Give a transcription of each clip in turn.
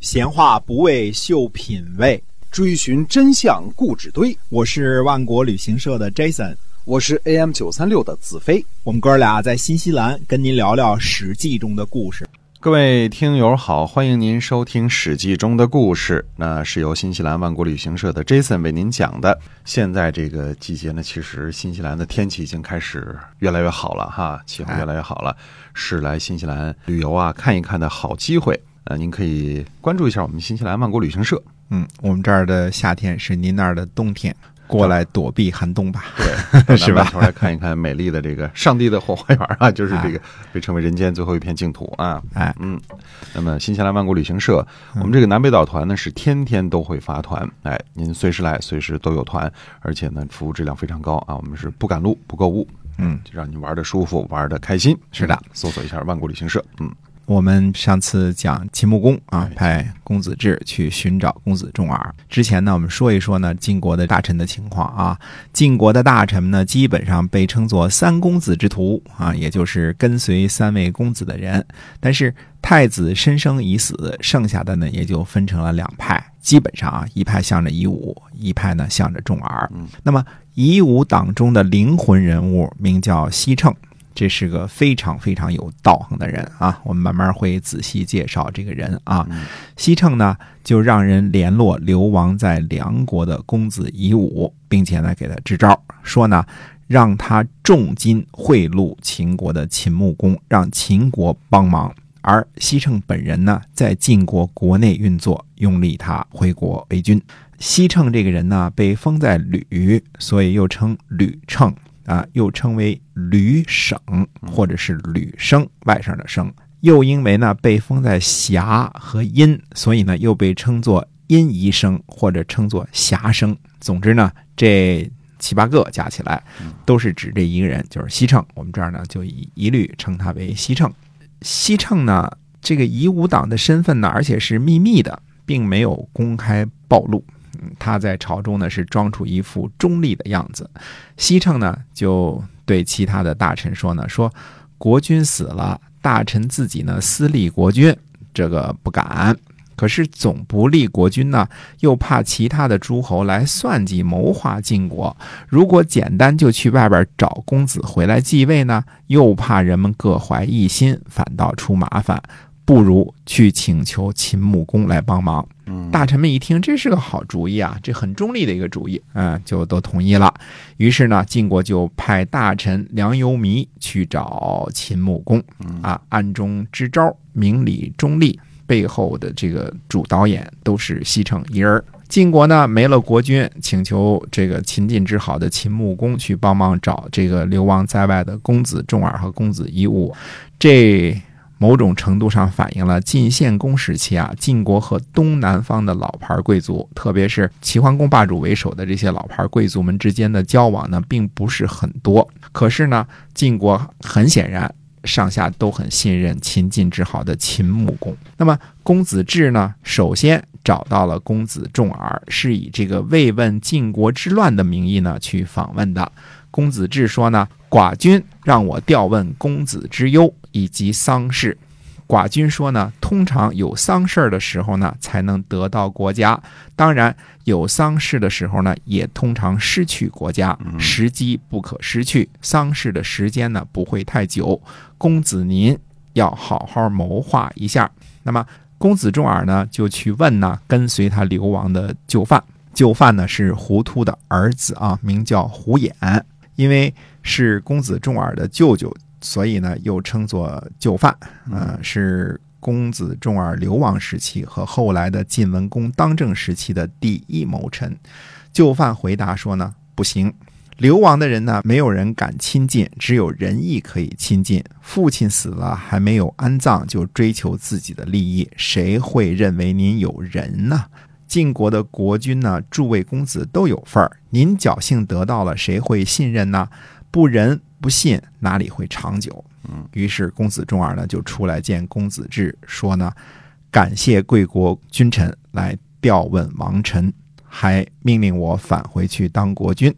闲话不为秀品味，追寻真相故纸堆。我是万国旅行社的 Jason，我是 AM 九三六的子飞。我们哥俩在新西兰跟您聊聊《史记》中的故事。各位听友好，欢迎您收听《史记》中的故事。那是由新西兰万国旅行社的 Jason 为您讲的。现在这个季节呢，其实新西兰的天气已经开始越来越好了哈，气候越来越好了，是来新西兰旅游啊看一看的好机会。呃，您可以关注一下我们新西兰万国旅行社。嗯，我们这儿的夏天是您那儿的冬天，过来躲避寒冬吧。对，是吧？来看一看美丽的这个上帝的后花园 啊，就是这个被称为人间最后一片净土啊。哎，嗯，那么新西兰万国旅行社，我们这个南北岛团呢是天天都会发团，哎，您随时来，随时都有团，而且呢服务质量非常高啊，我们是不赶路不购物，嗯，就让你玩的舒服，玩的开心。是的。嗯，搜索一下万国旅行社，嗯，我们上次讲秦穆公啊哎，派公子至去寻找公子重耳。之前呢，我们说一说呢晋国的大臣的情况啊。晋国的大臣呢，基本上被称作三公子之徒啊，也就是跟随三位公子的人。但是太子申生已死，剩下的呢也就分成了两派。基本上啊，一派向着夷吾，一派呢向着重耳。嗯那么夷吾党中的灵魂人物名叫西称。这是个非常非常有道行的人啊，我们慢慢会仔细介绍这个人啊。嗯西称呢，就让人联络流亡在梁国的公子夷吾，并且呢给他支招，说呢让他重金贿赂秦国的秦穆公，让秦国帮忙。而西称本人呢，在晋国国内运作，拥立他回国为君。西称这个人呢，被封在吕，所以又称吕称啊，又称为吕省或者是吕生，外甥的生。又因为呢被封在峡和阴，所以呢又被称作阴夷生或者称作峡生。总之呢，这七八个加起来都是指这一个人，就是西称。我们这儿呢就一一律称他为西称。西称呢，这个夷吾党的身份呢，而且是秘密的，并没有公开暴露。他在朝中呢是装出一副中立的样子。西称呢就对其他的大臣说呢，说国君死了，大臣自己呢私立国君，这个不敢。可是总不立国君呢，又怕其他的诸侯来算计谋划晋国。如果简单就去外边找公子回来继位呢，又怕人们各怀异心，反倒出麻烦。不如去请求秦穆公来帮忙。嗯大臣们一听，这是个好主意啊，这很中立的一个主意，嗯、就都同意了。于是呢，晋国就派大臣梁由弥去找秦穆公，啊，暗中支招，明里中立，背后的这个主导演都是西城一人。晋国呢没了国君，请求这个秦晋之好的秦穆公去帮忙找这个流亡在外的公子重耳和公子夷吾，这某种程度上反映了晋献公时期啊，晋国和东南方的老牌贵族，特别是齐桓公霸主为首的这些老牌贵族们之间的交往呢，并不是很多。可是呢，晋国很显然上下都很信任秦晋之好的秦穆公。那么公子至呢，首先找到了公子重耳，是以这个慰问晋国之乱的名义呢去访问的。公子至说呢，寡君让我调问公子之忧以及丧事。寡君说呢，通常有丧事儿的时候呢，才能得到国家；当然，有丧事的时候呢，也通常失去国家。时机不可失去，丧事的时间呢不会太久。公子您要好好谋划一下。那么，公子重耳呢，就去问呢跟随他流亡的旧犯。旧犯呢是胡突的儿子啊，名叫胡衍。因为是公子重耳的舅舅，所以呢又称作旧犯。呃，是公子重耳流亡时期和后来的晋文公当政时期的第一谋臣。就犯回答说呢，不行。流亡的人呢，没有人敢亲近，只有仁义可以亲近。父亲死了还没有安葬，就追求自己的利益，谁会认为您有仁呢？晋国的国君呢，诸位公子都有份儿，您侥幸得到了，谁会信任呢？不仁不信，哪里会长久？嗯，于是公子重耳呢就出来见公子至，说呢，感谢贵国君臣来调问王臣，还命令我返回去当国君。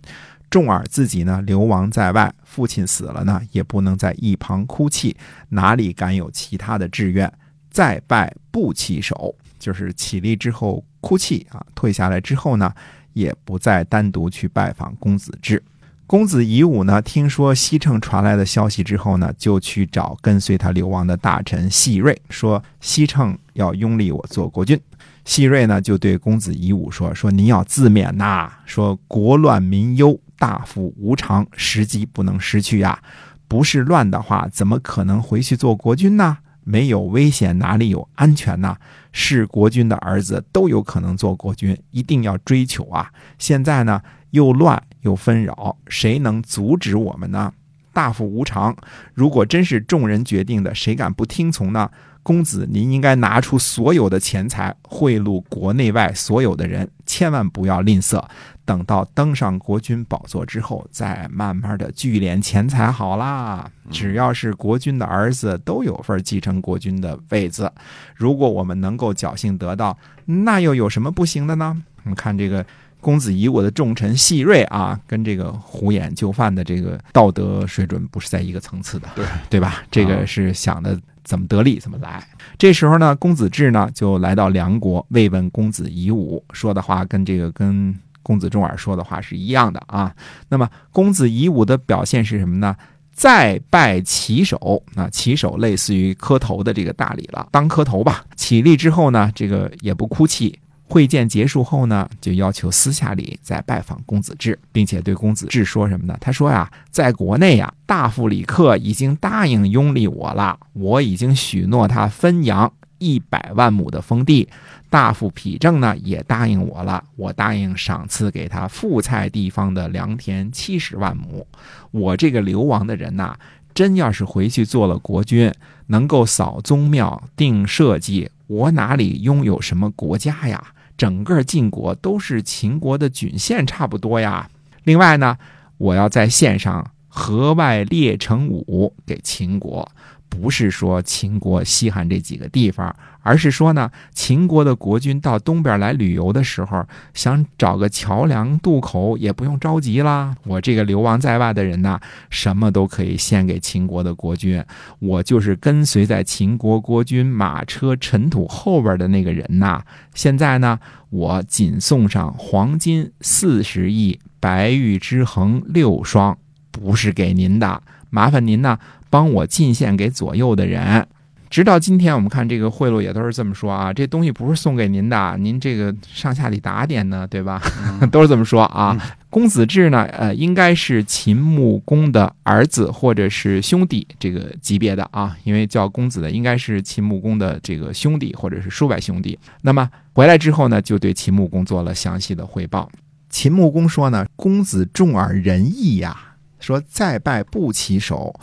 重耳自己呢流亡在外，父亲死了呢，也不能在一旁哭泣，哪里敢有其他的志愿？再拜不起手，就是起立之后哭泣啊，退下来之后呢，也不再单独去拜访公子至。公子夷吾呢，听说西城传来的消息之后呢，就去找跟随他流亡的大臣细瑞，说西城要拥立我做国君。细瑞呢，就对公子夷吾说：“说您要自勉呐，说国乱民忧，大夫无常，时机不能失去呀。不是乱的话，怎么可能回去做国君呢？没有危险，哪里有安全呢？是国君的儿子都有可能做国君，一定要追求啊！现在呢，又乱又纷扰，谁能阻止我们呢？大夫无常，如果真是众人决定的，谁敢不听从呢？”公子，您应该拿出所有的钱财贿赂国内外所有的人，千万不要吝啬。等到登上国君宝座之后，再慢慢的聚敛钱财好啦。只要是国君的儿子，都有份继承国君的位子。如果我们能够侥幸得到，那又有什么不行的呢？我们看这个公子仪，我的重臣细瑞啊，跟这个胡眼就范的这个道德水准不是在一个层次的，对对吧？这个是想的。怎么得利怎么来。这时候呢，公子至呢就来到梁国慰问公子夷吾，说的话跟这个跟公子重耳说的话是一样的啊。那么公子夷吾的表现是什么呢？再拜起手，那起手类似于磕头的这个大礼了，当磕头吧。起立之后呢，这个也不哭泣。会见结束后呢，就要求私下里再拜访公子至，并且对公子至说什么呢？他说呀，在国内呀，大夫李克已经答应拥立我了，我已经许诺他分阳一百万亩的封地。大夫丕正呢也答应我了，我答应赏赐给他富菜地方的良田七十万亩。我这个流亡的人呐，真要是回去做了国君，能够扫宗庙、定社稷，我哪里拥有什么国家呀？整个晋国都是秦国的郡县差不多呀。另外呢，我要在县上河外列成五给秦国。不是说秦国稀罕这几个地方，而是说呢，秦国的国君到东边来旅游的时候，想找个桥梁渡口也不用着急啦。我这个流亡在外的人呐，什么都可以献给秦国的国君。我就是跟随在秦国国君马车尘土后边的那个人呐。现在呢，我仅送上黄金四十亿，白玉之衡六双，不是给您的，麻烦您呢。帮我进献给左右的人，直到今天，我们看这个贿赂也都是这么说啊。这东西不是送给您的，您这个上下里打点呢，对吧？都是这么说啊。公子至呢，呃，应该是秦穆公的儿子或者是兄弟这个级别的啊，因为叫公子的应该是秦穆公的这个兄弟或者是叔伯兄弟。那么回来之后呢，就对秦穆公做了详细的汇报。秦穆公说呢，公子重耳仁义呀，说再拜不起手。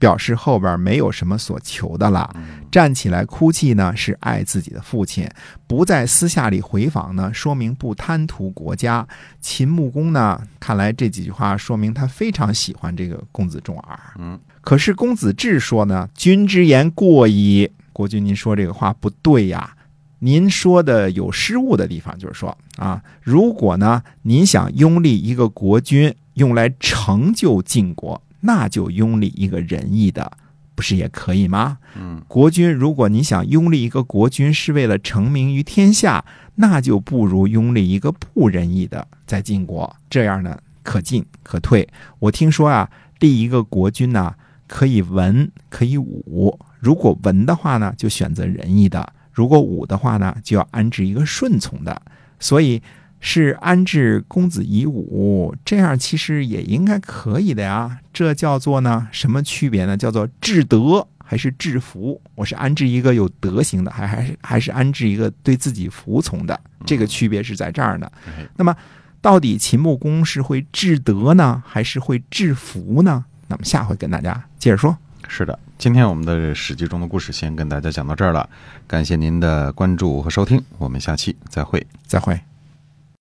表示后边没有什么所求的了，站起来哭泣呢，是爱自己的父亲；不在私下里回访呢，说明不贪图国家。秦穆公呢，看来这几句话说明他非常喜欢这个公子重耳。嗯，可是公子至说呢，君之言过矣。国君，您说这个话不对呀，您说的有失误的地方，就是说啊，如果呢，您想拥立一个国君，用来成就晋国。那就拥立一个仁义的，不是也可以吗？嗯，国君，如果你想拥立一个国君是为了成名于天下，那就不如拥立一个不仁义的在晋国，这样呢可进可退。我听说啊，立一个国君呢，可以文可以武。如果文的话呢，就选择仁义的；如果武的话呢，就要安置一个顺从的。所以。是安置公子夷吾，这样其实也应该可以的呀。这叫做呢什么区别呢？叫做治德还是治服？我是安置一个有德行的，还还是还是安置一个对自己服从的？这个区别是在这儿呢。那么，到底秦穆公是会治德呢，还是会治服呢？那么下回跟大家接着说。是的，今天我们的《史记》中的故事先跟大家讲到这儿了，感谢您的关注和收听，我们下期再会，再会。